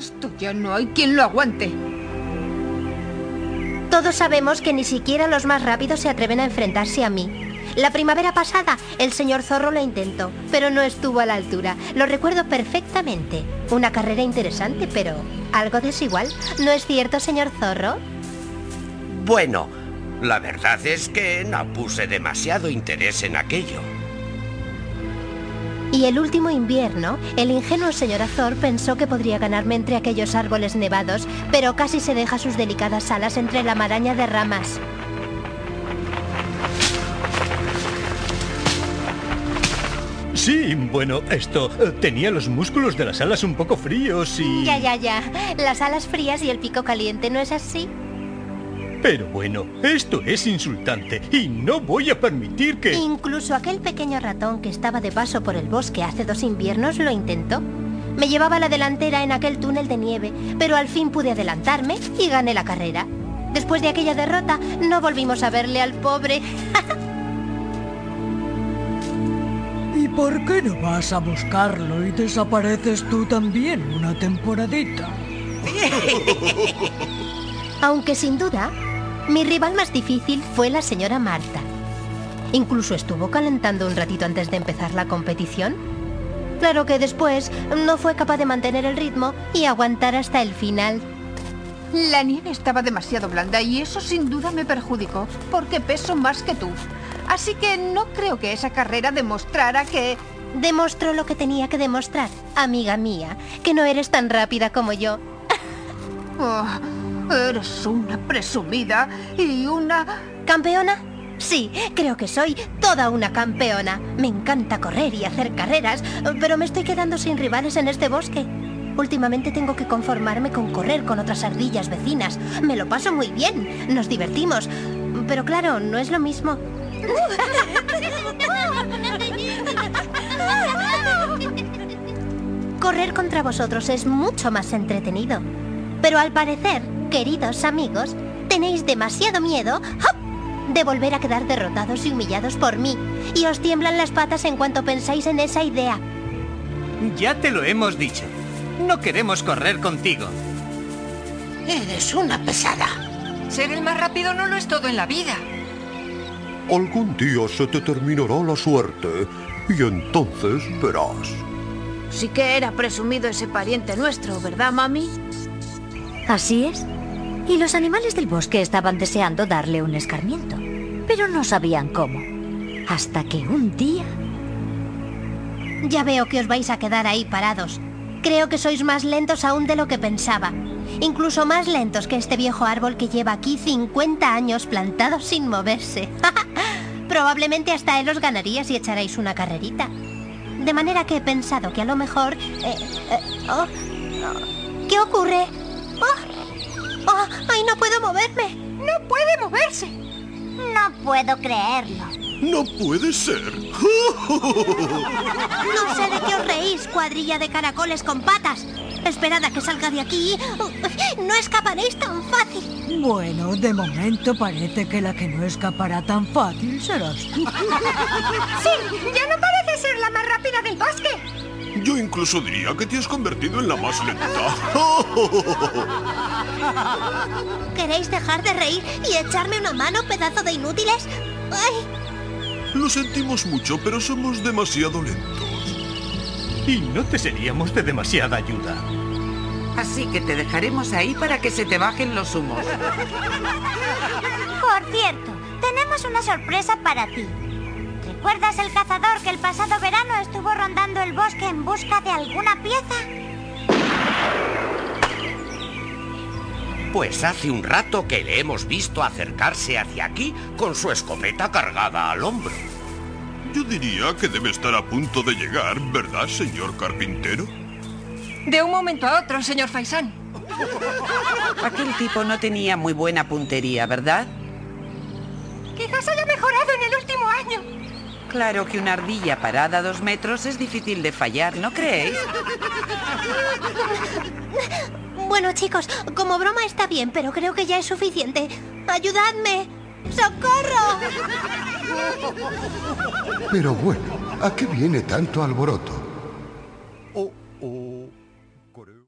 Esto ya no hay quien lo aguante. Todos sabemos que ni siquiera los más rápidos se atreven a enfrentarse a mí. La primavera pasada, el señor Zorro lo intentó, pero no estuvo a la altura. Lo recuerdo perfectamente. Una carrera interesante, pero algo desigual. ¿No es cierto, señor Zorro? Bueno, la verdad es que no puse demasiado interés en aquello. Y el último invierno, el ingenuo señor Azor pensó que podría ganarme entre aquellos árboles nevados, pero casi se deja sus delicadas alas entre la maraña de ramas. Sí, bueno, esto eh, tenía los músculos de las alas un poco fríos y... Ya, ya, ya. Las alas frías y el pico caliente, ¿no es así? Pero bueno, esto es insultante y no voy a permitir que... Incluso aquel pequeño ratón que estaba de paso por el bosque hace dos inviernos lo intentó. Me llevaba la delantera en aquel túnel de nieve, pero al fin pude adelantarme y gané la carrera. Después de aquella derrota, no volvimos a verle al pobre. ¿Y por qué no vas a buscarlo y desapareces tú también una temporadita? Aunque sin duda, mi rival más difícil fue la señora Marta. Incluso estuvo calentando un ratito antes de empezar la competición. Claro que después no fue capaz de mantener el ritmo y aguantar hasta el final. La nieve estaba demasiado blanda y eso sin duda me perjudicó, porque peso más que tú. Así que no creo que esa carrera demostrara que... Demostró lo que tenía que demostrar, amiga mía, que no eres tan rápida como yo. Oh, eres una presumida y una... ¿Campeona? Sí, creo que soy toda una campeona. Me encanta correr y hacer carreras, pero me estoy quedando sin rivales en este bosque. Últimamente tengo que conformarme con correr con otras ardillas vecinas. Me lo paso muy bien, nos divertimos. Pero claro, no es lo mismo. Correr contra vosotros es mucho más entretenido. Pero al parecer, queridos amigos, tenéis demasiado miedo ¡hop! de volver a quedar derrotados y humillados por mí. Y os tiemblan las patas en cuanto pensáis en esa idea. Ya te lo hemos dicho. No queremos correr contigo. Eres una pesada. Ser el más rápido no lo es todo en la vida. Algún día se te terminará la suerte y entonces verás. Sí que era presumido ese pariente nuestro, ¿verdad, mami? Así es. Y los animales del bosque estaban deseando darle un escarmiento, pero no sabían cómo. Hasta que un día... Ya veo que os vais a quedar ahí parados. Creo que sois más lentos aún de lo que pensaba. Incluso más lentos que este viejo árbol que lleva aquí 50 años plantado sin moverse. Probablemente hasta él os ganaría si echarais una carrerita. De manera que he pensado que a lo mejor... eh, eh, oh, oh, ¿Qué ocurre? Oh, oh, ¡Ay, no puedo moverme! ¡No puede moverse! No puedo creerlo. No puede ser. No sé de qué os reís, cuadrilla de caracoles con patas. Esperad a que salga de aquí. No escaparéis tan fácil. Bueno, de momento parece que la que no escapará tan fácil serás tú. Sí, ya no parece ser la más rápida del bosque. Yo incluso diría que te has convertido en la más lenta. ¿Queréis dejar de reír y echarme una mano, pedazo de inútiles? ¡Ay! Lo sentimos mucho, pero somos demasiado lentos. Y no te seríamos de demasiada ayuda. Así que te dejaremos ahí para que se te bajen los humos. Por cierto, tenemos una sorpresa para ti. ¿Recuerdas el cazador que el pasado verano estuvo rondando el bosque en busca de alguna pieza? Pues hace un rato que le hemos visto acercarse hacia aquí con su escopeta cargada al hombro. Yo diría que debe estar a punto de llegar, ¿verdad, señor carpintero? De un momento a otro, señor Faisán. Aquel tipo no tenía muy buena puntería, ¿verdad? Quizás haya mejorado en el último año. Claro que una ardilla parada a dos metros es difícil de fallar, ¿no creéis? Bueno, chicos, como broma está bien, pero creo que ya es suficiente. ¡Ayudadme! ¡Socorro! Pero bueno, ¿a qué viene tanto alboroto?